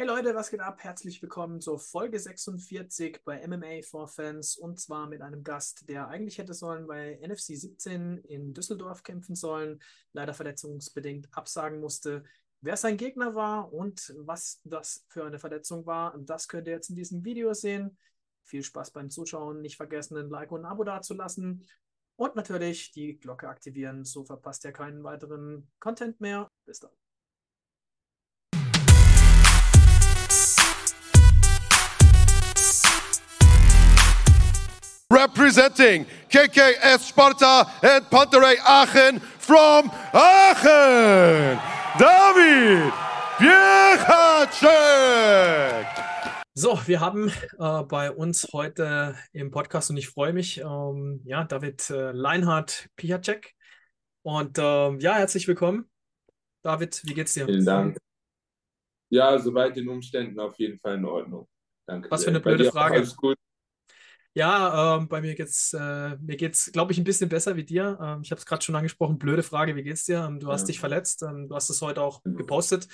Hey Leute, was geht ab? Herzlich willkommen zur Folge 46 bei MMA for Fans und zwar mit einem Gast, der eigentlich hätte sollen bei NFC 17 in Düsseldorf kämpfen sollen, leider verletzungsbedingt absagen musste. Wer sein Gegner war und was das für eine Verletzung war, das könnt ihr jetzt in diesem Video sehen. Viel Spaß beim Zuschauen, nicht vergessen, ein Like und ein Abo dazulassen und natürlich die Glocke aktivieren, so verpasst ihr keinen weiteren Content mehr. Bis dann. Representing KKS Sparta and Panterei Aachen from Aachen, David Piechacek. So, wir haben äh, bei uns heute im Podcast und ich freue mich, ähm, ja, David äh, Leinhardt Piechacek. Und äh, ja, herzlich willkommen. David, wie geht's dir? Vielen Dank. Ja, soweit den Umständen auf jeden Fall in Ordnung. Danke. Was für eine blöde Frage. Alles gut. Ja, ähm, bei mir geht's, äh, mir geht's, glaube ich, ein bisschen besser wie dir. Ähm, ich habe es gerade schon angesprochen. Blöde Frage, wie geht's dir? Ähm, du hast ja. dich verletzt. Ähm, du hast es heute auch genau. gepostet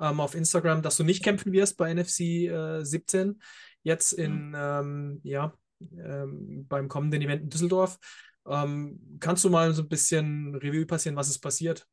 ähm, auf Instagram, dass du nicht kämpfen wirst bei NFC äh, 17. Jetzt in, mhm. ja, beim kommenden Event in Düsseldorf. kannst du mal so ein bisschen Revue passieren, was ist passiert?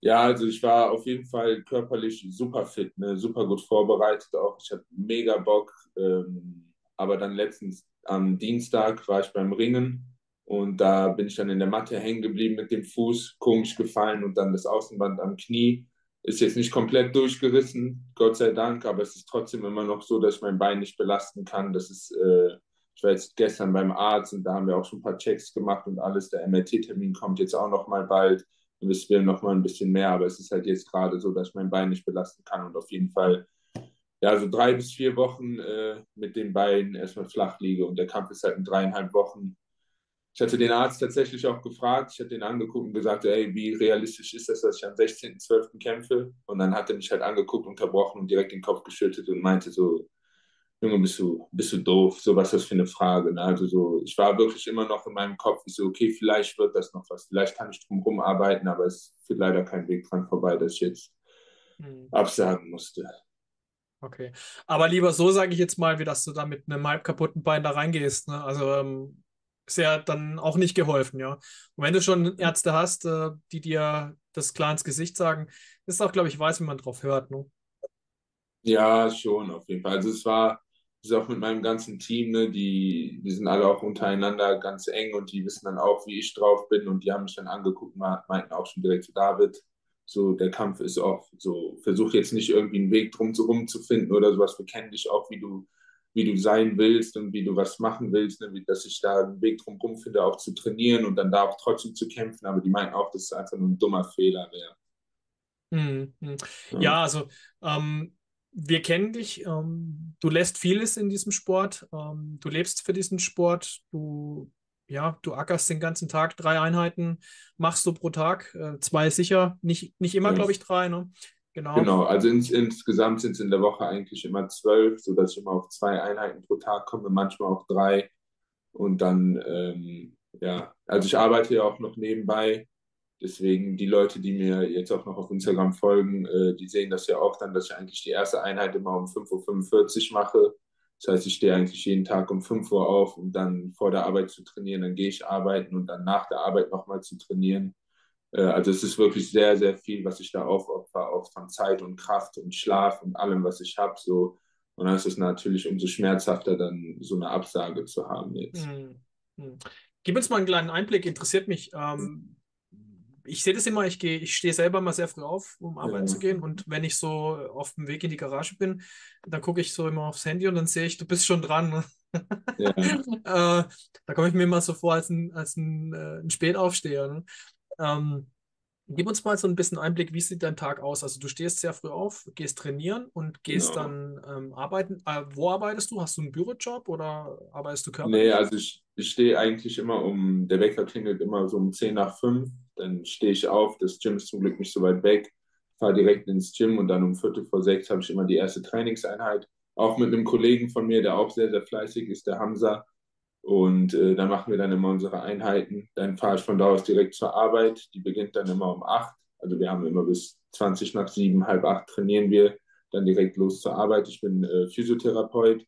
Ja, also ich war auf jeden Fall körperlich super fit, ne? super gut vorbereitet auch. Ich hatte mega Bock. Ähm, aber dann letztens am Dienstag war ich beim Ringen und da bin ich dann in der Matte hängen geblieben mit dem Fuß, komisch gefallen und dann das Außenband am Knie. Ist jetzt nicht komplett durchgerissen, Gott sei Dank, aber es ist trotzdem immer noch so, dass ich mein Bein nicht belasten kann. Das ist, äh, ich war jetzt gestern beim Arzt und da haben wir auch schon ein paar Checks gemacht und alles. Der MRT-Termin kommt jetzt auch noch mal bald. Dann wissen wir noch mal ein bisschen mehr, aber es ist halt jetzt gerade so, dass ich mein Bein nicht belasten kann und auf jeden Fall ja, so drei bis vier Wochen äh, mit den Beinen erstmal flach liege. Und der Kampf ist halt in dreieinhalb Wochen. Ich hatte den Arzt tatsächlich auch gefragt, ich hatte ihn angeguckt und gesagt, ey, wie realistisch ist das, dass ich am 16.12. kämpfe? Und dann hat er mich halt angeguckt, unterbrochen und direkt den Kopf geschüttet und meinte so, Junge, bist du, bist du doof? So, was ist das für eine Frage? Ne? Also so, ich war wirklich immer noch in meinem Kopf, ich so, okay, vielleicht wird das noch was, vielleicht kann ich drum herum arbeiten, aber es führt leider kein Weg dran vorbei, dass ich jetzt mhm. absagen musste. Okay. Aber lieber so, sage ich jetzt mal, wie dass du da mit einem halb kaputten Bein da reingehst. Ne? Also ähm, ist ja dann auch nicht geholfen, ja. Und wenn du schon Ärzte hast, äh, die dir das klar ins Gesicht sagen, ist auch, glaube ich, weiß, wie man drauf hört. Ne? Ja, schon, auf jeden Fall. Also es war, ist auch mit meinem ganzen Team, ne, die, die sind alle auch untereinander ganz eng und die wissen dann auch, wie ich drauf bin und die haben mich dann angeguckt, meinten auch schon direkt zu David, so, der Kampf ist auch so, versuch jetzt nicht irgendwie einen Weg drum zu finden oder sowas. Wir kennen dich auch, wie du, wie du sein willst und wie du was machen willst, ne? dass ich da einen Weg drum finde, auch zu trainieren und dann da auch trotzdem zu kämpfen. Aber die meinen auch, dass es einfach nur ein dummer Fehler wäre. Hm, hm. Ja. ja, also ähm, wir kennen dich. Ähm, du lässt vieles in diesem Sport. Ähm, du lebst für diesen Sport. Du ja, du ackerst den ganzen Tag, drei Einheiten machst du pro Tag, äh, zwei sicher, nicht, nicht immer, glaube ich, drei, ne? Genau. Genau, also ins, insgesamt sind es in der Woche eigentlich immer zwölf, sodass ich immer auf zwei Einheiten pro Tag komme, manchmal auch drei. Und dann, ähm, ja, also ich arbeite ja auch noch nebenbei. Deswegen die Leute, die mir jetzt auch noch auf Instagram folgen, äh, die sehen das ja auch dann, dass ich eigentlich die erste Einheit immer um 5.45 Uhr mache das heißt, ich stehe eigentlich jeden Tag um 5 Uhr auf, um dann vor der Arbeit zu trainieren. Dann gehe ich arbeiten und dann nach der Arbeit nochmal zu trainieren. Äh, also es ist wirklich sehr, sehr viel, was ich da aufopfer, auch von Zeit und Kraft und Schlaf und allem, was ich habe. So. Und dann ist es natürlich umso schmerzhafter, dann so eine Absage zu haben jetzt. Hm, hm. Gib uns mal einen kleinen Einblick, interessiert mich. Ähm, ich sehe das immer, ich gehe, ich stehe selber mal sehr früh auf, um arbeiten ja. zu gehen. Und wenn ich so auf dem Weg in die Garage bin, dann gucke ich so immer aufs Handy und dann sehe ich, du bist schon dran. Ja. äh, da komme ich mir immer so vor als ein, als ein, äh, ein Spätaufsteher. Ne? Ähm, gib uns mal so ein bisschen Einblick, wie sieht dein Tag aus? Also du stehst sehr früh auf, gehst trainieren und gehst genau. dann ähm, arbeiten. Äh, wo arbeitest du? Hast du einen Bürojob oder arbeitest du körperlich? Nee, also ich, ich stehe eigentlich immer um, der Wecker klingelt immer so um 10 nach 5 dann stehe ich auf, das Gym ist zum Glück nicht so weit weg, fahre direkt ins Gym und dann um Viertel vor sechs habe ich immer die erste Trainingseinheit. Auch mit einem Kollegen von mir, der auch sehr, sehr fleißig ist, der Hamza. Und äh, dann machen wir dann immer unsere Einheiten. Dann fahre ich von da aus direkt zur Arbeit. Die beginnt dann immer um acht. Also wir haben immer bis 20 nach sieben, halb acht trainieren wir. dann direkt los zur Arbeit. Ich bin äh, Physiotherapeut,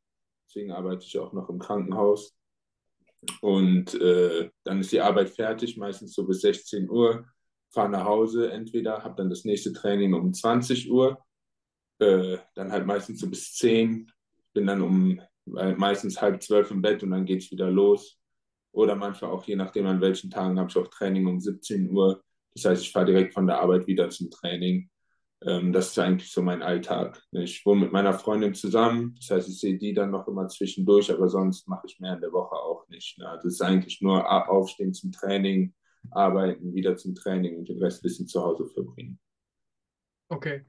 deswegen arbeite ich auch noch im Krankenhaus. Und äh, dann ist die Arbeit fertig, meistens so bis 16 Uhr, fahre nach Hause entweder, habe dann das nächste Training um 20 Uhr, äh, dann halt meistens so bis 10, bin dann um meistens halb zwölf im Bett und dann geht es wieder los. Oder manchmal auch, je nachdem an welchen Tagen, habe ich auch Training um 17 Uhr. Das heißt, ich fahre direkt von der Arbeit wieder zum Training. Ähm, das ist eigentlich so mein Alltag. Ich wohne mit meiner Freundin zusammen. Das heißt, ich sehe die dann noch immer zwischendurch, aber sonst mache ich mehr in der Woche auch nicht. Ne? Also es ist eigentlich nur aufstehen zum Training, arbeiten, wieder zum Training und den Rest ein bisschen zu Hause verbringen. Okay.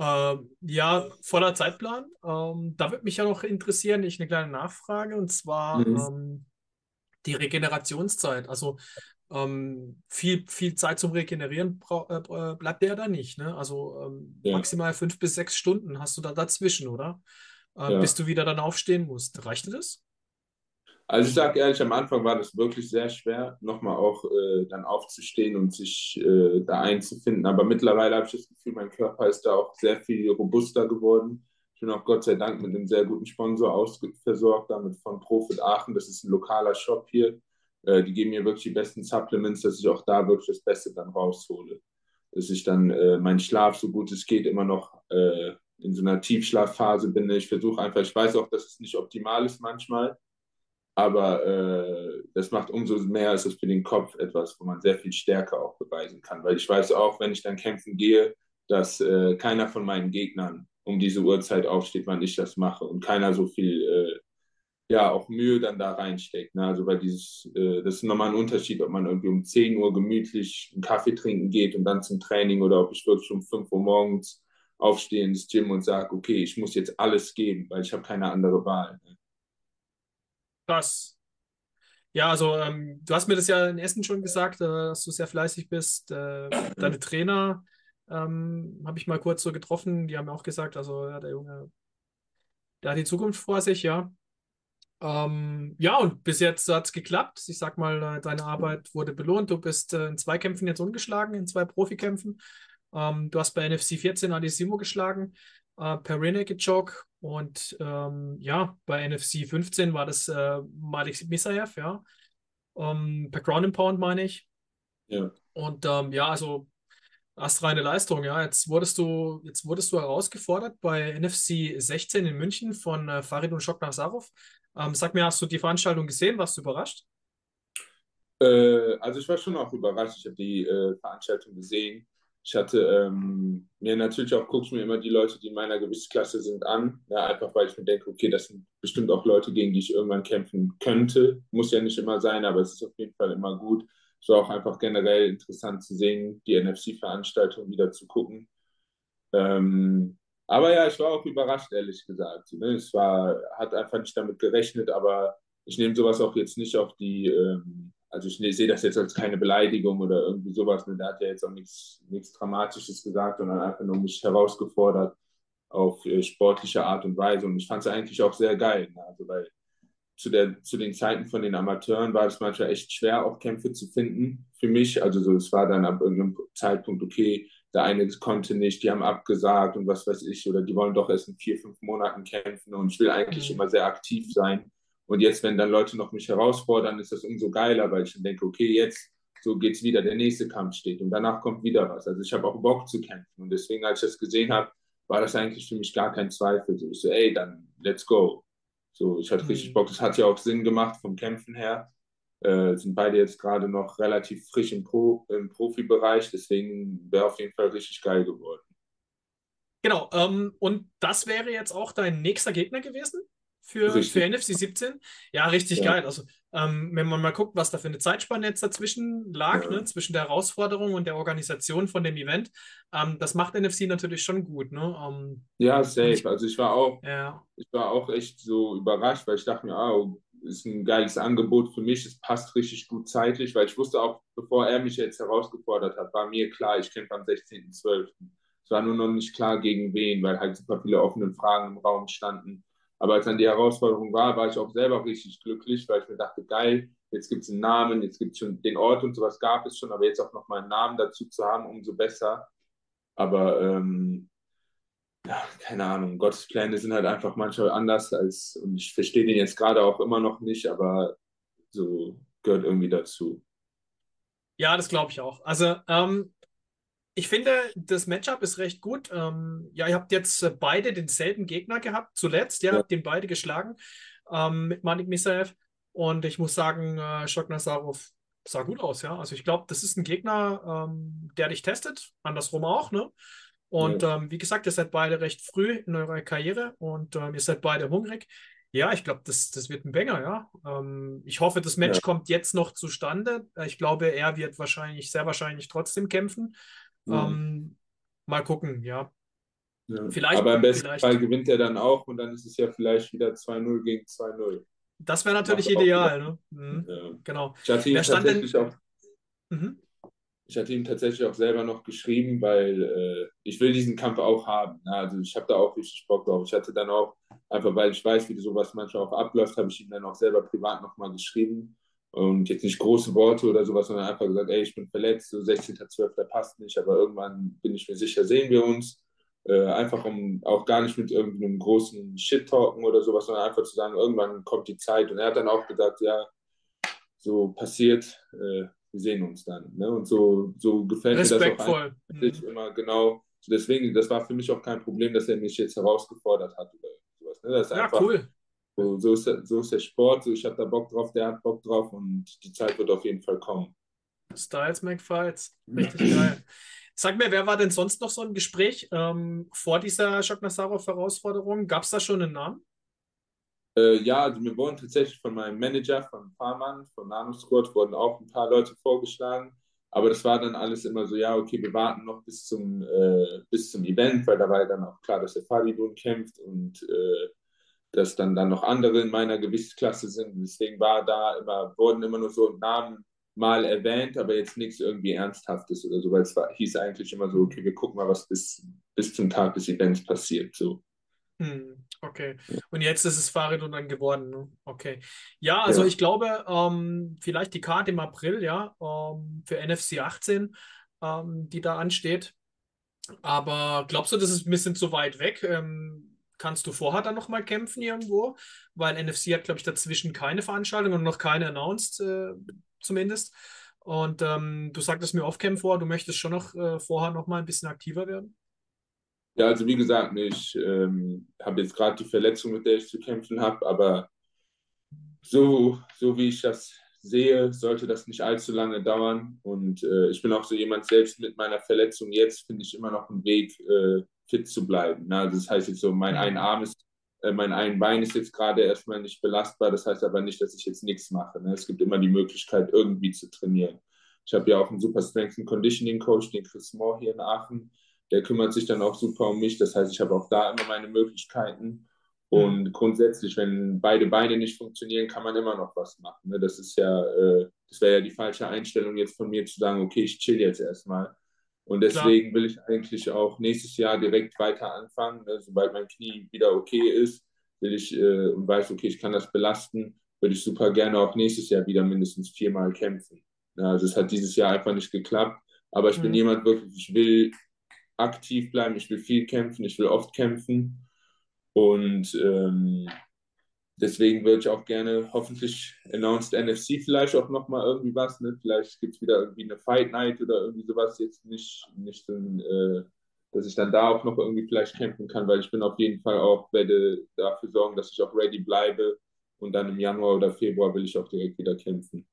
Ähm, ja, voller Zeitplan. Ähm, da würde mich ja noch interessieren, ich eine kleine Nachfrage, und zwar mhm. ähm, die Regenerationszeit. Also ähm, viel, viel Zeit zum Regenerieren äh, äh, bleibt der da nicht. Ne? Also ähm, ja. maximal fünf bis sechs Stunden hast du da dazwischen, oder? Äh, ja. Bis du wieder dann aufstehen musst. Reicht dir das? Also ich sage ehrlich, am Anfang war das wirklich sehr schwer, nochmal auch äh, dann aufzustehen und sich äh, da einzufinden. Aber mittlerweile habe ich das Gefühl, mein Körper ist da auch sehr viel robuster geworden. Ich bin auch Gott sei Dank mit einem sehr guten Sponsor ausversorgt, damit von Profit Aachen. Das ist ein lokaler Shop hier. Äh, die geben mir wirklich die besten Supplements, dass ich auch da wirklich das Beste dann raushole. Dass ich dann äh, meinen Schlaf so gut es geht immer noch äh, in so einer Tiefschlafphase bin. Ich versuche einfach, ich weiß auch, dass es nicht optimal ist manchmal aber äh, das macht umso mehr, ist es für den Kopf etwas, wo man sehr viel Stärke auch beweisen kann. Weil ich weiß auch, wenn ich dann kämpfen gehe, dass äh, keiner von meinen Gegnern um diese Uhrzeit aufsteht, wann ich das mache. Und keiner so viel, äh, ja, auch Mühe dann da reinsteckt. Ne? Also, weil dieses, äh, das ist nochmal ein Unterschied, ob man irgendwie um 10 Uhr gemütlich einen Kaffee trinken geht und dann zum Training oder ob ich wirklich um 5 Uhr morgens aufstehe ins Gym und sage, okay, ich muss jetzt alles geben, weil ich habe keine andere Wahl. Ne? Krass. Ja, also ähm, du hast mir das ja in Essen schon gesagt, äh, dass du sehr fleißig bist. Äh, deine Trainer ähm, habe ich mal kurz so getroffen, die haben auch gesagt, also ja, der Junge, der hat die Zukunft vor sich, ja. Ähm, ja, und bis jetzt hat es geklappt. Ich sag mal, äh, deine Arbeit wurde belohnt. Du bist äh, in zwei Kämpfen jetzt ungeschlagen, in zwei Profikämpfen. Ähm, du hast bei NFC 14 Adesimo geschlagen äh, per Renegade Joke. Und ähm, ja, bei NFC 15 war das äh, Malik Misayev, ja. Ähm, per Ground and Pound meine ich. Ja. Und ähm, ja, also astreine Leistung, ja. Jetzt wurdest du, jetzt wurdest du herausgefordert bei NFC 16 in München von äh, Farid und Shok Nazarov. Ähm, sag mir, hast du die Veranstaltung gesehen? Warst du überrascht? Äh, also ich war schon auch überrascht. Ich habe die äh, Veranstaltung gesehen ich hatte ähm, mir natürlich auch, gucke mir immer die Leute, die in meiner Gewichtsklasse sind, an. Ja, einfach weil ich mir denke, okay, das sind bestimmt auch Leute, gegen die ich irgendwann kämpfen könnte. Muss ja nicht immer sein, aber es ist auf jeden Fall immer gut. Es war auch einfach generell interessant zu sehen, die NFC-Veranstaltung wieder zu gucken. Ähm, aber ja, ich war auch überrascht, ehrlich gesagt. Ne? Es war, hat einfach nicht damit gerechnet, aber ich nehme sowas auch jetzt nicht auf die ähm, also ich sehe das jetzt als keine Beleidigung oder irgendwie sowas. Ne? Der hat ja jetzt auch nichts, nichts Dramatisches gesagt, sondern einfach nur mich herausgefordert auf äh, sportliche Art und Weise. Und ich fand es eigentlich auch sehr geil. Ne? Also weil zu, der, zu den Zeiten von den Amateuren war es manchmal echt schwer, auch Kämpfe zu finden für mich. Also so, es war dann ab irgendeinem Zeitpunkt, okay, der eine konnte nicht, die haben abgesagt und was weiß ich, oder die wollen doch erst in vier, fünf Monaten kämpfen und ich will eigentlich mhm. immer sehr aktiv sein. Und jetzt, wenn dann Leute noch mich herausfordern, ist das umso geiler, weil ich dann denke, okay, jetzt so geht es wieder, der nächste Kampf steht und danach kommt wieder was. Also ich habe auch Bock zu kämpfen und deswegen, als ich das gesehen habe, war das eigentlich für mich gar kein Zweifel. So, ich so, ey, dann let's go. So, ich hatte mhm. richtig Bock. Das hat ja auch Sinn gemacht vom Kämpfen her. Äh, sind beide jetzt gerade noch relativ frisch im, Pro, im Profibereich, deswegen wäre auf jeden Fall richtig geil geworden. Genau, ähm, und das wäre jetzt auch dein nächster Gegner gewesen? Für, für NFC 17. Ja, richtig ja. geil. Also, ähm, wenn man mal guckt, was da für eine Zeitspanne jetzt dazwischen lag, ja. ne, zwischen der Herausforderung und der Organisation von dem Event, ähm, das macht NFC natürlich schon gut. Ne? Ähm, ja, safe. Ich, also ich war auch, ja. ich war auch echt so überrascht, weil ich dachte mir, oh, ist ein geiles Angebot für mich, es passt richtig gut zeitlich, weil ich wusste auch, bevor er mich jetzt herausgefordert hat, war mir klar, ich kämpfe am 16.12. Es war nur noch nicht klar, gegen wen, weil halt super viele offene Fragen im Raum standen. Aber als dann die Herausforderung war, war ich auch selber richtig glücklich, weil ich mir dachte, geil, jetzt gibt es einen Namen, jetzt gibt es schon den Ort und sowas gab es schon, aber jetzt auch nochmal einen Namen dazu zu haben, umso besser. Aber ähm, ja, keine Ahnung, Gottes Pläne sind halt einfach manchmal anders als, und ich verstehe den jetzt gerade auch immer noch nicht, aber so gehört irgendwie dazu. Ja, das glaube ich auch. Also, ähm, ich finde, das Matchup ist recht gut. Ähm, ja, ihr habt jetzt äh, beide denselben Gegner gehabt, zuletzt. Ja, ja. habt den beide geschlagen ähm, mit Manik Misaev. Und ich muss sagen, äh, Shok Nazarov sah gut aus, ja. Also ich glaube, das ist ein Gegner, ähm, der dich testet, andersrum auch, ne? Und ja. ähm, wie gesagt, ihr seid beide recht früh in eurer Karriere und ähm, ihr seid beide hungrig. Ja, ich glaube, das, das wird ein Banger, ja. Ähm, ich hoffe, das Match ja. kommt jetzt noch zustande. Äh, ich glaube, er wird wahrscheinlich, sehr wahrscheinlich trotzdem kämpfen. Mhm. mal gucken, ja. Vielleicht, Aber im besten vielleicht. Fall gewinnt er dann auch und dann ist es ja vielleicht wieder 2-0 gegen 2-0. Das wäre natürlich Macht ideal, ne? Mhm. Ja. Genau. Ich hatte, ihn tatsächlich denn... auch, mhm. ich hatte ihm tatsächlich auch selber noch geschrieben, weil äh, ich will diesen Kampf auch haben. Ne? Also ich habe da auch richtig Bock drauf. Ich hatte dann auch, einfach weil ich weiß, wie sowas manchmal auch abläuft, habe ich ihm dann auch selber privat nochmal geschrieben. Und jetzt nicht große Worte oder sowas, sondern einfach gesagt, ey, ich bin verletzt, so 16.12. passt nicht, aber irgendwann bin ich mir sicher, sehen wir uns. Äh, einfach um auch gar nicht mit irgendeinem großen Shit-Talken oder sowas, sondern einfach zu sagen, irgendwann kommt die Zeit. Und er hat dann auch gesagt, ja, so passiert, äh, wir sehen uns dann. Ne? Und so, so gefällt mir das auch einfach, mhm. immer genau. Deswegen, das war für mich auch kein Problem, dass er mich jetzt herausgefordert hat oder sowas. Ne? Das ja, einfach, cool. So, so, ist der, so ist der Sport, so ich habe da Bock drauf, der hat Bock drauf und die Zeit wird auf jeden Fall kommen. Styles McFights, richtig geil. Sag mir, wer war denn sonst noch so im Gespräch ähm, vor dieser Schock-Nassarov-Herausforderung? Gab es da schon einen Namen? Äh, ja, also mir wurden tatsächlich von meinem Manager, von Farman, von Nanosquad, wurden auch ein paar Leute vorgeschlagen. Aber das war dann alles immer so, ja, okay, wir warten noch bis zum, äh, bis zum Event, weil da war ja dann auch klar, dass der Fadidun kämpft und äh, dass dann, dann noch andere in meiner Gewichtsklasse sind. Deswegen war da immer, wurden immer nur so Namen mal erwähnt, aber jetzt nichts irgendwie Ernsthaftes oder so, weil es war, hieß eigentlich immer so, okay, wir gucken mal, was bis, bis zum Tag des Events passiert. So. Hm, okay. Und jetzt ist es Fahrrad dann geworden. Ne? Okay. Ja, also ja. ich glaube, ähm, vielleicht die Karte im April, ja, ähm, für NFC 18, ähm, die da ansteht. Aber glaubst du, das ist ein bisschen zu weit weg? Ähm, kannst du vorher dann nochmal kämpfen irgendwo? Weil NFC hat, glaube ich, dazwischen keine Veranstaltung und noch keine announced. Äh, zumindest. Und ähm, du sagtest mir off-cam vor, du möchtest schon noch äh, vorher noch mal ein bisschen aktiver werden? Ja, also wie gesagt, ich ähm, habe jetzt gerade die Verletzung, mit der ich zu kämpfen habe, aber so, so wie ich das sehe, sollte das nicht allzu lange dauern. Und äh, ich bin auch so jemand, selbst mit meiner Verletzung jetzt finde ich immer noch einen Weg, äh, fit zu bleiben. Also das heißt jetzt so, mein ein Arm ist äh, mein ein Bein ist jetzt gerade erstmal nicht belastbar. Das heißt aber nicht, dass ich jetzt nichts mache. Ne? Es gibt immer die Möglichkeit, irgendwie zu trainieren. Ich habe ja auch einen super Strength and Conditioning Coach, den Chris Moore hier in Aachen. Der kümmert sich dann auch super um mich. Das heißt, ich habe auch da immer meine Möglichkeiten. Und mhm. grundsätzlich, wenn beide Beine nicht funktionieren, kann man immer noch was machen. Ne? Das ist ja, äh, das wäre ja die falsche Einstellung jetzt von mir zu sagen, okay, ich chill jetzt erstmal. Und deswegen Klar. will ich eigentlich auch nächstes Jahr direkt weiter anfangen. Ne? Sobald mein Knie wieder okay ist, will ich äh, und weiß, okay, ich kann das belasten, würde ich super gerne auch nächstes Jahr wieder mindestens viermal kämpfen. Ja, also es hat dieses Jahr einfach nicht geklappt. Aber ich mhm. bin jemand wirklich, ich will aktiv bleiben, ich will viel kämpfen, ich will oft kämpfen. Und ähm, deswegen würde ich auch gerne hoffentlich announced NFC vielleicht auch nochmal irgendwie was. Ne? Vielleicht gibt es wieder irgendwie eine Fight Night oder irgendwie sowas. Jetzt nicht, nicht so ein, äh, dass ich dann da auch noch irgendwie vielleicht kämpfen kann, weil ich bin auf jeden Fall auch, werde dafür sorgen, dass ich auch ready bleibe. Und dann im Januar oder Februar will ich auch direkt wieder kämpfen.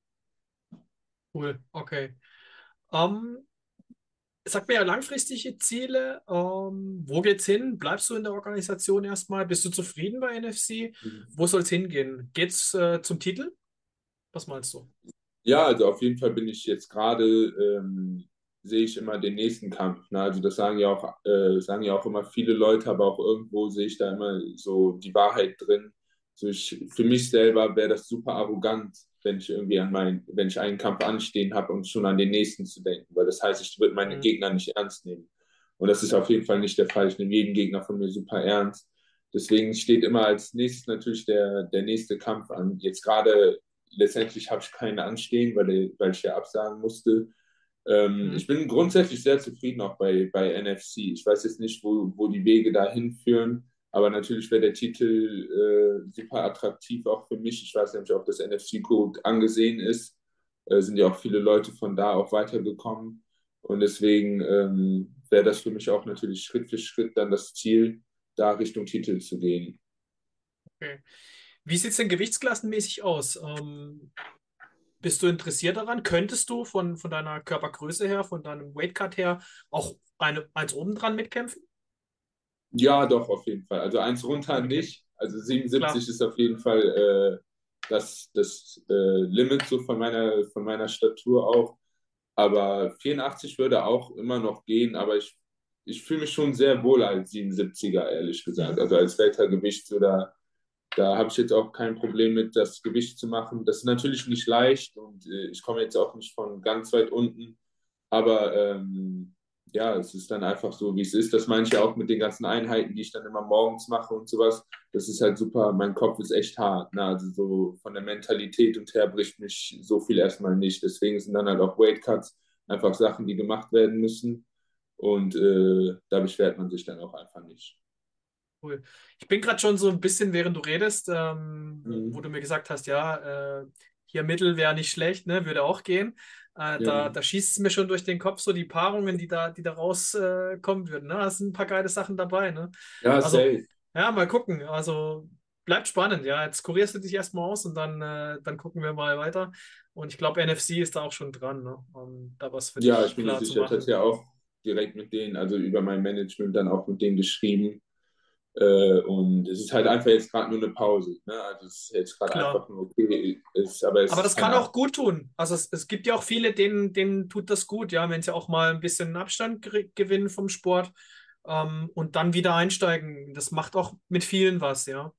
Cool, okay. Um, ähm, sag mir ja langfristige Ziele. Ähm, wo geht's hin? Bleibst du in der Organisation erstmal? Bist du zufrieden bei NFC? Mhm. Wo soll es hingehen? Geht's äh, zum Titel? Was meinst du? Ja, also auf jeden Fall bin ich jetzt gerade, ähm, sehe ich immer den nächsten Kampf. Ne? Also das sagen ja auch, äh, sagen ja auch immer viele Leute, aber auch irgendwo sehe ich da immer so die Wahrheit drin. So ich, für mich selber wäre das super arrogant, wenn ich irgendwie an meinen, wenn ich einen Kampf anstehen habe und schon an den nächsten zu denken, weil das heißt, ich würde meine mhm. Gegner nicht ernst nehmen. Und das ist auf jeden Fall nicht der Fall. Ich nehme jeden Gegner von mir super ernst. Deswegen steht immer als nächstes natürlich der, der nächste Kampf an. Jetzt gerade letztendlich habe ich keinen anstehen, weil, weil ich ja absagen musste. Ähm, mhm. Ich bin grundsätzlich sehr zufrieden auch bei, bei NFC. Ich weiß jetzt nicht, wo, wo die Wege dahin führen, aber natürlich wäre der Titel äh, super attraktiv auch für mich. Ich weiß nämlich, ob das NFC gut angesehen ist. Äh, sind ja auch viele Leute von da auch weitergekommen. Und deswegen ähm, wäre das für mich auch natürlich Schritt für Schritt dann das Ziel, da Richtung Titel zu gehen. Okay. Wie sieht es denn gewichtsklassenmäßig aus? Ähm, bist du interessiert daran? Könntest du von, von deiner Körpergröße her, von deinem Weightcut her auch eine, eins oben dran mitkämpfen? Ja, doch, auf jeden Fall. Also eins runter okay. nicht. Also 77 Klar. ist auf jeden Fall äh, das, das äh, Limit so von meiner, von meiner Statur auch. Aber 84 würde auch immer noch gehen, aber ich, ich fühle mich schon sehr wohl als 77er, ehrlich gesagt. Also als Weltergewicht oder da habe ich jetzt auch kein Problem mit, das Gewicht zu machen. Das ist natürlich nicht leicht und äh, ich komme jetzt auch nicht von ganz weit unten. Aber ähm, ja, es ist dann einfach so, wie es ist. Das meine ich ja auch mit den ganzen Einheiten, die ich dann immer morgens mache und sowas. Das ist halt super. Mein Kopf ist echt hart. Ne? Also so von der Mentalität und her bricht mich so viel erstmal nicht. Deswegen sind dann halt auch Weightcuts einfach Sachen, die gemacht werden müssen. Und äh, da beschwert man sich dann auch einfach nicht. Cool. Ich bin gerade schon so ein bisschen, während du redest, ähm, mhm. wo du mir gesagt hast, ja, äh, hier Mittel wäre nicht schlecht, ne, würde auch gehen. Äh, ja. da, da schießt es mir schon durch den Kopf so die Paarungen, die da, die da rauskommen äh, würden. Ne? Da sind ein paar geile Sachen dabei. Ne? Ja, also, safe. Ja, mal gucken. Also bleibt spannend. Ja, jetzt kurierst du dich erstmal aus und dann, äh, dann gucken wir mal weiter. Und ich glaube, NFC ist da auch schon dran, ne? um da was für dich Ja, ich bin mir sicher. Ich hatte ja auch direkt mit denen, also über mein Management dann auch mit denen geschrieben äh, und es ist halt einfach jetzt gerade nur eine Pause. Ne? Also es ist jetzt gerade einfach nur okay. Ist, aber, aber das kann auch gut tun. Also es, es gibt ja auch viele, denen, denen tut das gut, ja, wenn sie auch mal ein bisschen Abstand gewinnen vom Sport ähm, und dann wieder einsteigen. Das macht auch mit vielen was, ja.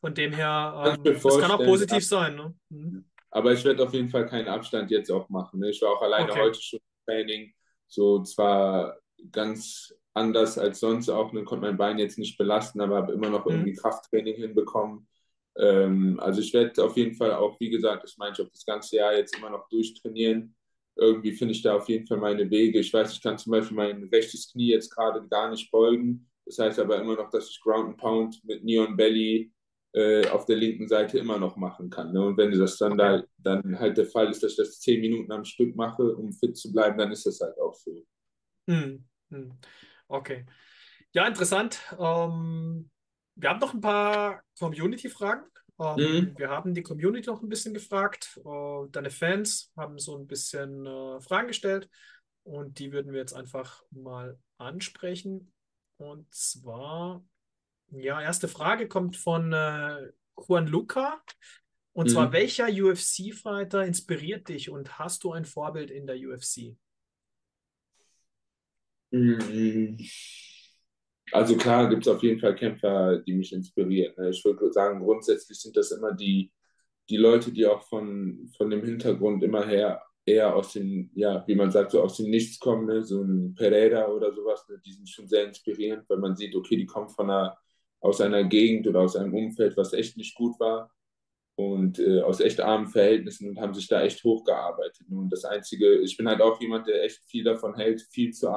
Von dem her, ähm, das kann auch positiv sein. Ne? Mhm. Aber ich werde auf jeden Fall keinen Abstand jetzt auch machen. Ne? Ich war auch alleine okay. heute schon im Training. So zwar ganz anders als sonst auch. Dann konnte mein Bein jetzt nicht belasten, aber habe immer noch mhm. irgendwie Krafttraining hinbekommen. Ähm, also ich werde auf jeden Fall auch, wie gesagt, das meine ich auch das ganze Jahr jetzt immer noch durchtrainieren. Irgendwie finde ich da auf jeden Fall meine Wege. Ich weiß, ich kann zum Beispiel mein rechtes Knie jetzt gerade gar nicht beugen. Das heißt aber immer noch, dass ich Ground and Pound mit Neon Belly äh, auf der linken Seite immer noch machen kann. Ne? Und wenn das dann, da, dann halt der Fall ist, dass ich das zehn Minuten am Stück mache, um fit zu bleiben, dann ist das halt auch so. Hm. Okay. Ja, interessant. Ähm, wir haben noch ein paar Community-Fragen. Ähm, mhm. Wir haben die Community noch ein bisschen gefragt. Äh, deine Fans haben so ein bisschen äh, Fragen gestellt und die würden wir jetzt einfach mal ansprechen. Und zwar, ja, erste Frage kommt von äh, Juan Luca. Und mhm. zwar, welcher UFC-Fighter inspiriert dich und hast du ein Vorbild in der UFC? Mhm. Also klar gibt es auf jeden Fall Kämpfer, die mich inspirieren. Ne? Ich würde sagen, grundsätzlich sind das immer die, die Leute, die auch von, von dem Hintergrund immer her eher aus dem, ja, wie man sagt, so aus dem Nichts kommen, ne? so ein Pereira oder sowas, ne? die sind schon sehr inspirierend, weil man sieht, okay, die kommen von einer, aus einer Gegend oder aus einem Umfeld, was echt nicht gut war und äh, aus echt armen Verhältnissen und haben sich da echt hochgearbeitet. Und das Einzige, ich bin halt auch jemand, der echt viel davon hält, viel zu,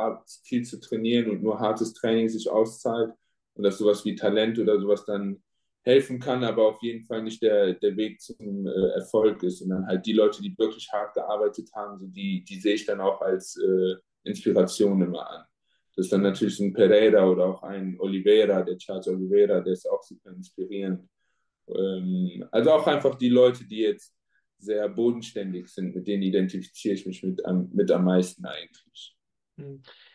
viel zu trainieren und nur hartes Training sich auszahlt und dass sowas wie Talent oder sowas dann helfen kann, aber auf jeden Fall nicht der, der Weg zum äh, Erfolg ist. Und dann halt die Leute, die wirklich hart gearbeitet haben, so die, die sehe ich dann auch als äh, Inspiration immer an. Das ist dann natürlich ein Pereira oder auch ein Oliveira, der Charles Oliveira, der ist auch super inspirierend. Ähm, also auch einfach die Leute, die jetzt sehr bodenständig sind, mit denen identifiziere ich mich mit, mit am meisten eigentlich.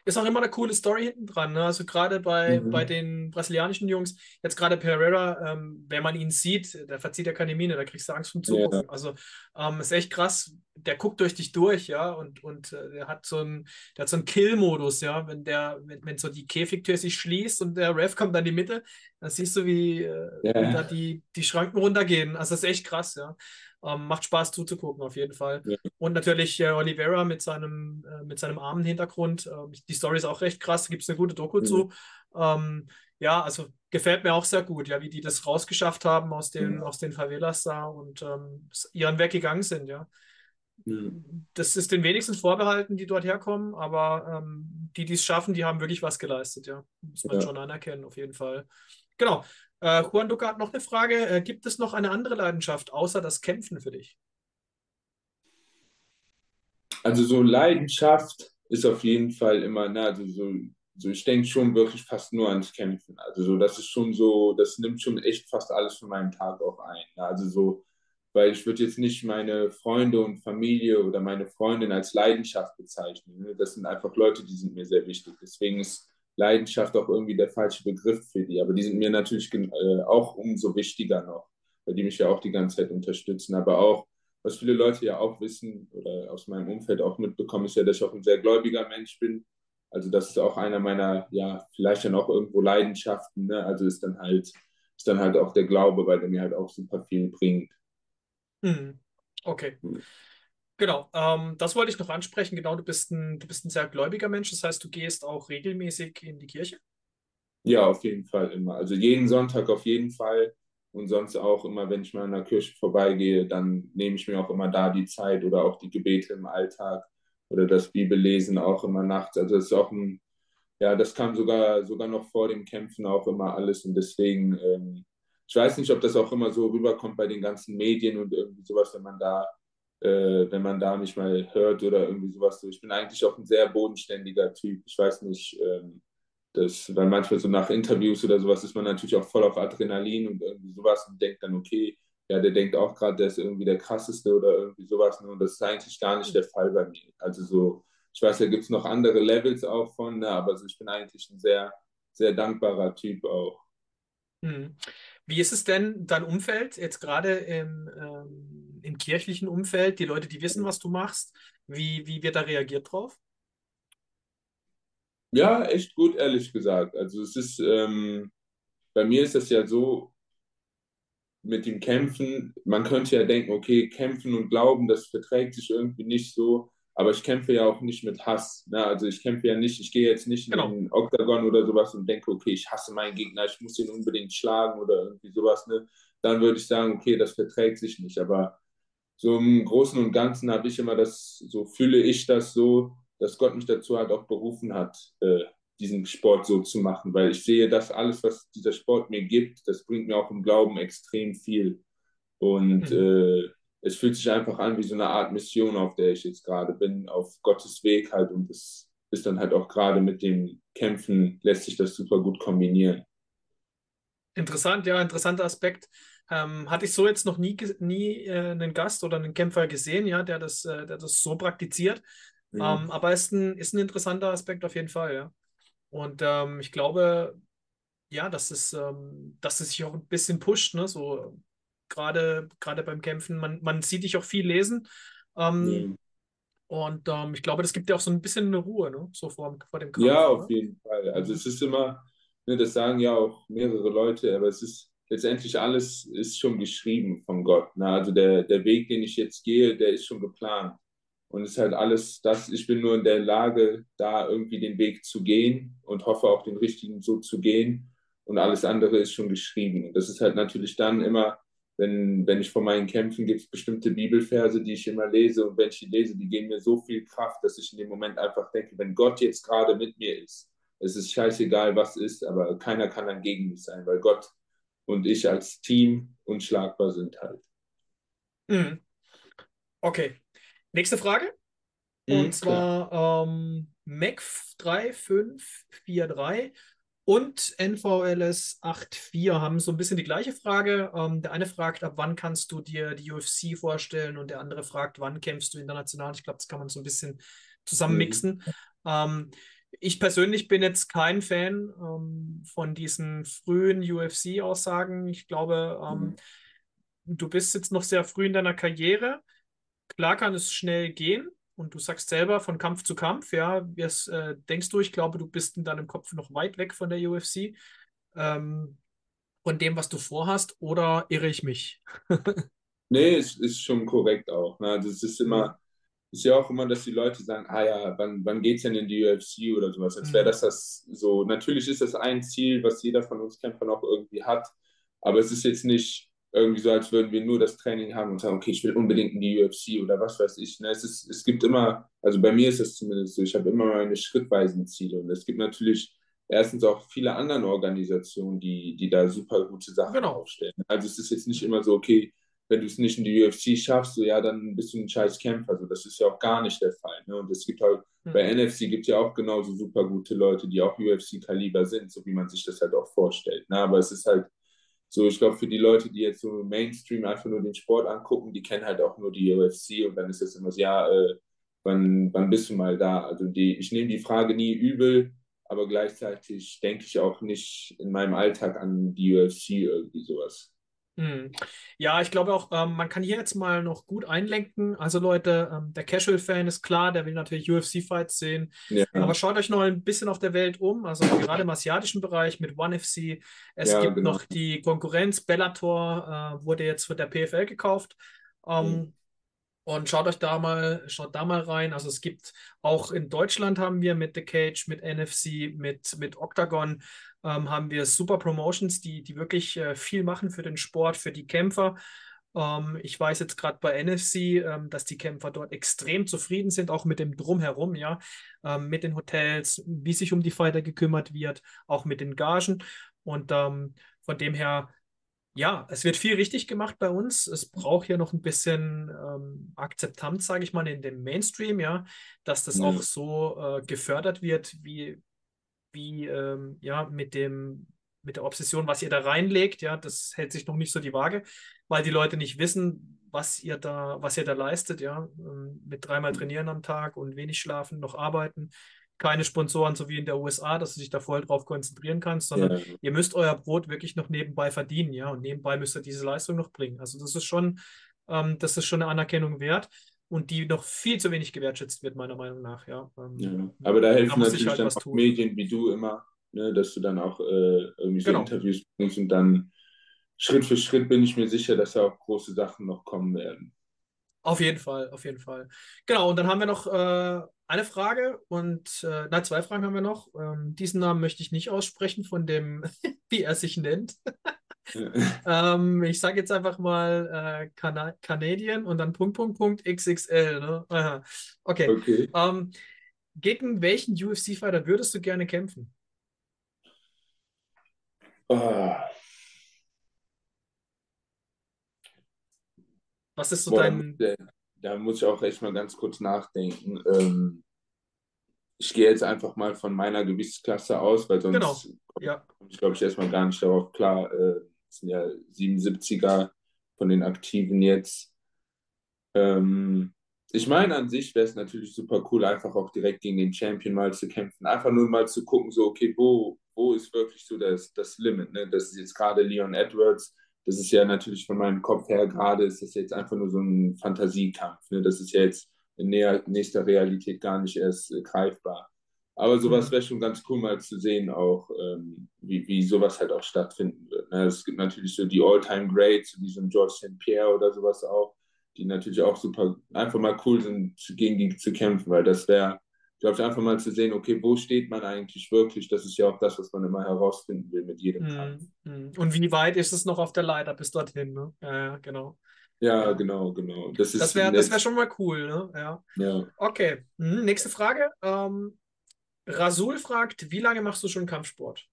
Ist auch immer eine coole Story hinten dran. Ne? Also gerade bei, mhm. bei den brasilianischen Jungs, jetzt gerade Pereira, ähm, wenn man ihn sieht, der verzieht ja keine Miene, da kriegst du Angst vom Zugucken. Ja. Also ähm, ist echt krass. Der guckt durch dich durch, ja, und, und äh, der hat so einen, der hat so einen Kill-Modus, ja, wenn der, wenn, wenn so die Käfigtür sich schließt und der Ref kommt an die Mitte, dann siehst du, wie, äh, ja. da die, die Schranken runtergehen. Also das ist echt krass, ja. Ähm, macht Spaß zuzugucken, auf jeden Fall. Ja. Und natürlich äh, Oliveira mit seinem, äh, mit seinem armen Hintergrund. Äh, die Story ist auch recht krass, gibt es eine gute Doku mhm. zu. Ähm, ja, also gefällt mir auch sehr gut, ja, wie die das rausgeschafft haben aus den, mhm. aus den Favelas da und ähm, ihren Weg gegangen sind, ja. mhm. das ist den wenigsten vorbehalten, die dort herkommen, aber ähm, die, die es schaffen, die haben wirklich was geleistet, ja. Muss man ja. schon anerkennen, auf jeden Fall. Genau. Äh, Juan Duca hat noch eine Frage. Äh, gibt es noch eine andere Leidenschaft außer das Kämpfen für dich? Also so Leidenschaft ist auf jeden Fall immer, na, also so, so ich denke schon wirklich fast nur ans Kämpfen. Also so, das ist schon so, das nimmt schon echt fast alles von meinem Tag auch ein. Also so, weil ich würde jetzt nicht meine Freunde und Familie oder meine Freundin als Leidenschaft bezeichnen. Ne? Das sind einfach Leute, die sind mir sehr wichtig. Deswegen ist Leidenschaft auch irgendwie der falsche Begriff für die. Aber die sind mir natürlich äh, auch umso wichtiger noch, weil die mich ja auch die ganze Zeit unterstützen. Aber auch, was viele Leute ja auch wissen oder aus meinem Umfeld auch mitbekommen, ist ja, dass ich auch ein sehr gläubiger Mensch bin. Also das ist auch einer meiner, ja, vielleicht dann auch irgendwo Leidenschaften. Ne? Also ist dann halt, ist dann halt auch der Glaube, weil der mir halt auch super viel bringt. Mhm. Okay. Mhm. Genau, ähm, das wollte ich noch ansprechen. Genau, du bist, ein, du bist ein sehr gläubiger Mensch. Das heißt, du gehst auch regelmäßig in die Kirche? Ja, auf jeden Fall immer. Also jeden Sonntag auf jeden Fall. Und sonst auch immer, wenn ich mal in der Kirche vorbeigehe, dann nehme ich mir auch immer da die Zeit oder auch die Gebete im Alltag oder das Bibellesen auch immer nachts. Also das ist auch ein, ja, das kam sogar, sogar noch vor dem Kämpfen auch immer alles. Und deswegen, ähm, ich weiß nicht, ob das auch immer so rüberkommt bei den ganzen Medien und irgendwie sowas, wenn man da, äh, wenn man da mich mal hört oder irgendwie sowas. Ich bin eigentlich auch ein sehr bodenständiger Typ. Ich weiß nicht, ähm, das, weil manchmal so nach Interviews oder sowas ist man natürlich auch voll auf Adrenalin und irgendwie sowas und denkt dann, okay, ja, der denkt auch gerade, der ist irgendwie der krasseste oder irgendwie sowas. Ne? Und das ist eigentlich gar nicht der Fall bei mir. Also so, ich weiß, da gibt es noch andere Levels auch von, ne? aber so, ich bin eigentlich ein sehr, sehr dankbarer Typ auch. Hm. Wie ist es denn dein Umfeld, jetzt gerade im, ähm, im kirchlichen Umfeld, die Leute, die wissen, was du machst, wie, wie wird da reagiert drauf? Ja, echt gut, ehrlich gesagt. Also es ist, ähm, bei mir ist das ja so, mit dem Kämpfen, man könnte ja denken, okay, Kämpfen und Glauben, das verträgt sich irgendwie nicht so, aber ich kämpfe ja auch nicht mit Hass. Ne? Also ich kämpfe ja nicht, ich gehe jetzt nicht genau. in den Oktagon oder sowas und denke, okay, ich hasse meinen Gegner, ich muss ihn unbedingt schlagen oder irgendwie sowas. Ne? Dann würde ich sagen, okay, das verträgt sich nicht. Aber so im Großen und Ganzen habe ich immer das, so fühle ich das so, dass Gott mich dazu halt auch berufen hat, äh, diesen Sport so zu machen, weil ich sehe, dass alles, was dieser Sport mir gibt, das bringt mir auch im Glauben extrem viel. Und mhm. äh, es fühlt sich einfach an wie so eine Art Mission, auf der ich jetzt gerade bin, auf Gottes Weg halt. Und das ist dann halt auch gerade mit dem Kämpfen, lässt sich das super gut kombinieren. Interessant, ja, interessanter Aspekt. Ähm, hatte ich so jetzt noch nie, nie äh, einen Gast oder einen Kämpfer gesehen, ja, der das, äh, der das so praktiziert. Mhm. Ähm, aber ist ein, ist ein interessanter Aspekt auf jeden Fall, ja. Und ähm, ich glaube, ja, dass es, ähm, dass es sich auch ein bisschen pusht, ne? So gerade gerade beim Kämpfen. Man, man sieht dich auch viel lesen. Ähm, mhm. Und ähm, ich glaube, das gibt dir auch so ein bisschen eine Ruhe, ne? So vor, vor dem Kampf. Ja, auf jeden Fall. Also es ist immer, ne, das sagen ja auch mehrere Leute, aber es ist letztendlich alles ist schon geschrieben von Gott. Ne? Also der, der Weg, den ich jetzt gehe, der ist schon geplant. Und es ist halt alles das, ich bin nur in der Lage, da irgendwie den Weg zu gehen und hoffe auch den richtigen so zu gehen. Und alles andere ist schon geschrieben. Und das ist halt natürlich dann immer, wenn, wenn ich vor meinen Kämpfen gibt es bestimmte Bibelverse, die ich immer lese. Und wenn ich die lese, die geben mir so viel Kraft, dass ich in dem Moment einfach denke, wenn Gott jetzt gerade mit mir ist, es ist scheißegal, was ist, aber keiner kann dann gegen mich sein, weil Gott und ich als Team unschlagbar sind halt. Mhm. Okay, Nächste Frage. Und mhm, zwar ähm, MEC3543 und NVLS 84 haben so ein bisschen die gleiche Frage. Ähm, der eine fragt, ab wann kannst du dir die UFC vorstellen und der andere fragt, wann kämpfst du international? Ich glaube, das kann man so ein bisschen zusammenmixen. Mhm. Ähm, ich persönlich bin jetzt kein Fan ähm, von diesen frühen UFC-Aussagen. Ich glaube, ähm, mhm. du bist jetzt noch sehr früh in deiner Karriere. Klar kann es schnell gehen und du sagst selber von Kampf zu Kampf, ja, was äh, denkst du? Ich glaube, du bist in deinem Kopf noch weit weg von der UFC, ähm, von dem, was du vorhast, oder irre ich mich? nee, es ist schon korrekt auch. Ne? Das ist immer, ist ja auch immer, dass die Leute sagen, ah ja, wann, wann es denn in die UFC oder sowas, als wäre mhm. das das so. Natürlich ist das ein Ziel, was jeder von uns Kämpfern auch irgendwie hat, aber es ist jetzt nicht irgendwie so, als würden wir nur das Training haben und sagen, okay, ich will unbedingt in die UFC oder was weiß ich. Ne? Es, ist, es gibt immer, also bei mir ist es zumindest so, ich habe immer meine schrittweisen Ziele und es gibt natürlich erstens auch viele andere Organisationen, die, die da super gute Sachen genau. aufstellen. Also es ist jetzt nicht immer so, okay, wenn du es nicht in die UFC schaffst, so, ja, dann bist du ein scheiß Kämpfer. So, das ist ja auch gar nicht der Fall. Ne? Und es gibt halt, mhm. bei NFC gibt es ja auch genauso super gute Leute, die auch UFC-Kaliber sind, so wie man sich das halt auch vorstellt. Ne? Aber es ist halt so, ich glaube, für die Leute, die jetzt so Mainstream einfach nur den Sport angucken, die kennen halt auch nur die UFC und dann ist das immer so, ja, äh, wann, wann bist du mal da? Also die, ich nehme die Frage nie übel, aber gleichzeitig denke ich auch nicht in meinem Alltag an die UFC irgendwie sowas. Hm. Ja, ich glaube auch, ähm, man kann hier jetzt mal noch gut einlenken. Also Leute, ähm, der Casual-Fan ist klar, der will natürlich UFC-Fights sehen. Ja. Aber schaut euch noch ein bisschen auf der Welt um. Also gerade im asiatischen Bereich mit ONE FC. Es ja, gibt genau. noch die Konkurrenz. Bellator äh, wurde jetzt von der PFL gekauft. Ähm, mhm. Und schaut euch da mal, schaut da mal rein. Also es gibt auch in Deutschland haben wir mit The Cage, mit NFC, mit, mit Octagon ähm, haben wir super Promotions, die, die wirklich äh, viel machen für den Sport, für die Kämpfer. Ähm, ich weiß jetzt gerade bei NFC, ähm, dass die Kämpfer dort extrem zufrieden sind, auch mit dem Drumherum, ja, ähm, mit den Hotels, wie sich um die Fighter gekümmert wird, auch mit den Gagen. Und ähm, von dem her ja, es wird viel richtig gemacht bei uns. Es braucht hier noch ein bisschen ähm, Akzeptanz, sage ich mal, in dem Mainstream, ja, dass das ja. auch so äh, gefördert wird, wie, wie ähm, ja, mit dem, mit der Obsession, was ihr da reinlegt, ja, das hält sich noch nicht so die Waage, weil die Leute nicht wissen, was ihr da, was ihr da leistet, ja, ähm, mit dreimal trainieren am Tag und wenig schlafen, noch arbeiten. Keine Sponsoren, so wie in der USA, dass du dich da voll drauf konzentrieren kannst, sondern ja. ihr müsst euer Brot wirklich noch nebenbei verdienen, ja, und nebenbei müsst ihr diese Leistung noch bringen. Also das ist schon, ähm, das ist schon eine Anerkennung wert und die noch viel zu wenig gewertschätzt wird, meiner Meinung nach, ja. Ähm, ja. Aber da helfen da natürlich halt dann auch tun. Medien wie du immer, ne, dass du dann auch äh, irgendwie so genau. Interviews bringst und dann Schritt für Schritt bin ich mir sicher, dass da auch große Sachen noch kommen werden. Auf jeden Fall, auf jeden Fall. Genau, und dann haben wir noch äh, eine Frage und, äh, nein, zwei Fragen haben wir noch. Ähm, diesen Namen möchte ich nicht aussprechen von dem, wie er sich nennt. ähm, ich sage jetzt einfach mal äh, Can Canadian und dann Punkt, Punkt, Punkt XXL. Ne? Okay. okay. Ähm, gegen welchen UFC-Fighter würdest du gerne kämpfen? Oh. Was ist so Boah, dein. Da, muss ich auch echt mal ganz kurz nachdenken. Ähm, ich gehe jetzt einfach mal von meiner Gewichtsklasse aus, weil sonst genau. ja. komme ich, glaube ich, erstmal gar nicht darauf klar. Äh, das sind ja 77er von den Aktiven jetzt. Ähm, ich meine, an sich wäre es natürlich super cool, einfach auch direkt gegen den Champion mal zu kämpfen. Einfach nur mal zu gucken, so, okay, wo, wo ist wirklich so das, das Limit? Ne? Das ist jetzt gerade Leon Edwards das ist ja natürlich von meinem Kopf her gerade, ist das jetzt einfach nur so ein Fantasiekampf. Ne? Das ist ja jetzt in näher, nächster Realität gar nicht erst äh, greifbar. Aber sowas mhm. wäre schon ganz cool mal zu sehen, auch ähm, wie, wie sowas halt auch stattfinden wird. Ne? Es gibt natürlich so die All-Time-Greats, wie so ein George St. Pierre oder sowas auch, die natürlich auch super, einfach mal cool sind, gegen die zu kämpfen, weil das wäre glaube ich, einfach mal zu sehen, okay, wo steht man eigentlich wirklich? Das ist ja auch das, was man immer herausfinden will mit jedem Kampf. Mm. Und wie weit ist es noch auf der Leiter bis dorthin? Ne? Ja, ja, genau. Ja, genau, genau. Das, das wäre wär schon mal cool, ne? Ja. ja. Okay, hm, nächste Frage. Ähm, Rasul fragt, wie lange machst du schon Kampfsport?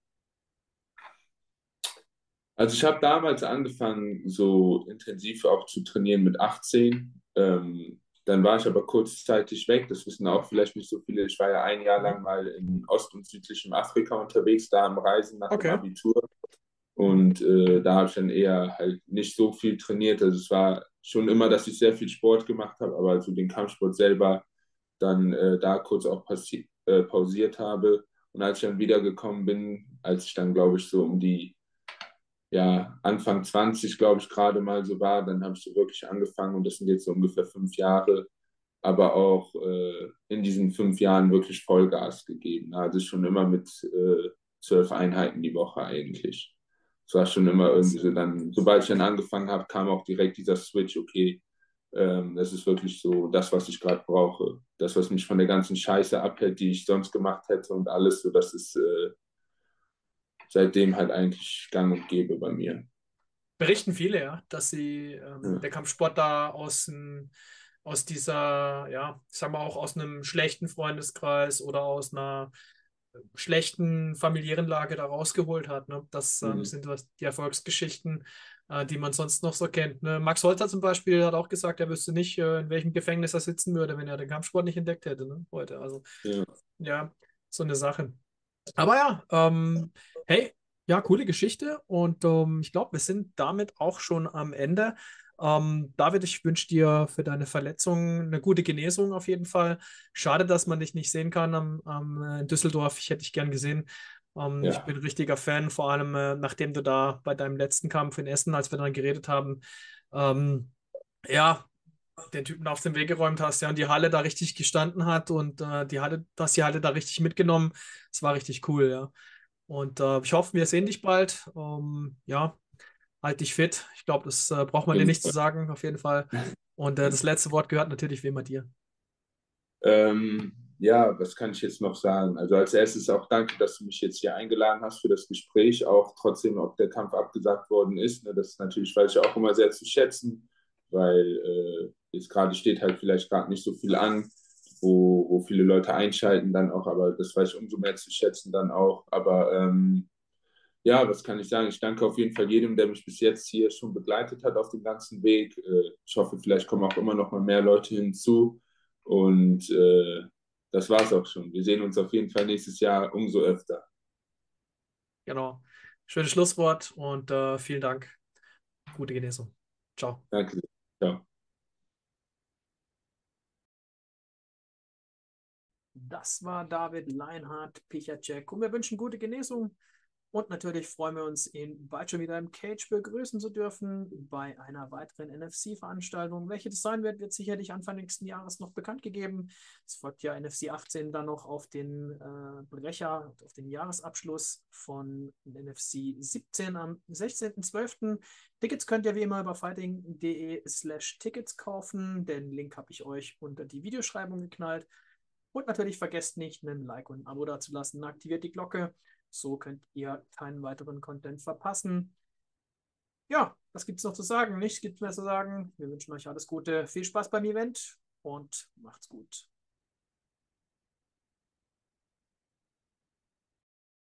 Also ich habe damals angefangen, so intensiv auch zu trainieren mit 18. Ähm, dann war ich aber kurzzeitig weg. Das wissen auch vielleicht nicht so viele. Ich war ja ein Jahr lang mal in Ost- und südlichem Afrika unterwegs, da am Reisen nach okay. dem Abitur. Und äh, da habe ich dann eher halt nicht so viel trainiert. Also es war schon immer, dass ich sehr viel Sport gemacht habe, aber so den Kampfsport selber dann äh, da kurz auch äh, pausiert habe. Und als ich dann wiedergekommen bin, als ich dann, glaube ich, so um die ja, Anfang 20, glaube ich, gerade mal so war, dann habe ich so wirklich angefangen und das sind jetzt so ungefähr fünf Jahre, aber auch äh, in diesen fünf Jahren wirklich Vollgas gegeben. Also schon immer mit äh, zwölf Einheiten die Woche eigentlich. Es war schon immer irgendwie so, dann, sobald ich dann angefangen habe, kam auch direkt dieser Switch, okay, ähm, das ist wirklich so das, was ich gerade brauche. Das, was mich von der ganzen Scheiße abhält, die ich sonst gemacht hätte und alles, so das ist äh, seitdem halt eigentlich gang und gäbe bei mir. berichten viele, ja, dass sie ähm, ja. der Kampfsport da aus, aus dieser, ja, sagen wir auch aus einem schlechten Freundeskreis oder aus einer schlechten familiären Lage da rausgeholt hat. Ne? Das ähm, mhm. sind die Erfolgsgeschichten, äh, die man sonst noch so kennt. Ne? Max Holzer zum Beispiel hat auch gesagt, er wüsste nicht, äh, in welchem Gefängnis er sitzen würde, wenn er den Kampfsport nicht entdeckt hätte ne? heute. Also ja. ja. so eine Sache. Aber ja, ähm, hey, ja, coole Geschichte und ähm, ich glaube, wir sind damit auch schon am Ende. Ähm, David, ich wünsche dir für deine Verletzung eine gute Genesung auf jeden Fall. Schade, dass man dich nicht sehen kann am, am äh, in Düsseldorf. Ich hätte dich gern gesehen. Ähm, ja. Ich bin ein richtiger Fan, vor allem äh, nachdem du da bei deinem letzten Kampf in Essen, als wir dann geredet haben, ähm, ja, den Typen auf den Weg geräumt hast, ja, und die Halle da richtig gestanden hat und äh, die Halle, dass die Halle da richtig mitgenommen. Das war richtig cool, ja. Und äh, ich hoffe, wir sehen dich bald. Ähm, ja, halt dich fit. Ich glaube, das äh, braucht man dir nicht zu sagen, auf jeden Fall. Und äh, das letzte Wort gehört natürlich wie immer dir. Ähm, ja, was kann ich jetzt noch sagen? Also als erstes auch danke, dass du mich jetzt hier eingeladen hast für das Gespräch, auch trotzdem, ob der Kampf abgesagt worden ist. Ne, das ist natürlich, weiß ich auch immer sehr zu schätzen, weil äh, jetzt gerade steht halt vielleicht gerade nicht so viel an, wo, wo viele Leute einschalten dann auch, aber das weiß ich umso mehr zu schätzen dann auch. Aber ähm, ja, was kann ich sagen? Ich danke auf jeden Fall jedem, der mich bis jetzt hier schon begleitet hat auf dem ganzen Weg. Äh, ich hoffe, vielleicht kommen auch immer noch mal mehr Leute hinzu. Und äh, das war's auch schon. Wir sehen uns auf jeden Fall nächstes Jahr umso öfter. Genau. Schönes Schlusswort und äh, vielen Dank. Gute Genesung. Ciao. Danke. Ciao. Das war David Leinhardt, Pichacek und wir wünschen gute Genesung. Und natürlich freuen wir uns, ihn bald schon wieder im Cage begrüßen zu dürfen bei einer weiteren NFC-Veranstaltung. Welche das sein wird, wird sicherlich Anfang nächsten Jahres noch bekannt gegeben. Es folgt ja NFC 18 dann noch auf den äh, Brecher, auf den Jahresabschluss von NFC 17 am 16.12. Tickets könnt ihr wie immer über fighting.de slash Tickets kaufen. Den Link habe ich euch unter die Videoschreibung geknallt. Und natürlich vergesst nicht, einen Like und ein Abo dazulassen. Aktiviert die Glocke. So könnt ihr keinen weiteren Content verpassen. Ja, was gibt es noch zu sagen? Nichts gibt mehr zu sagen. Wir wünschen euch alles Gute. Viel Spaß beim Event und macht's gut.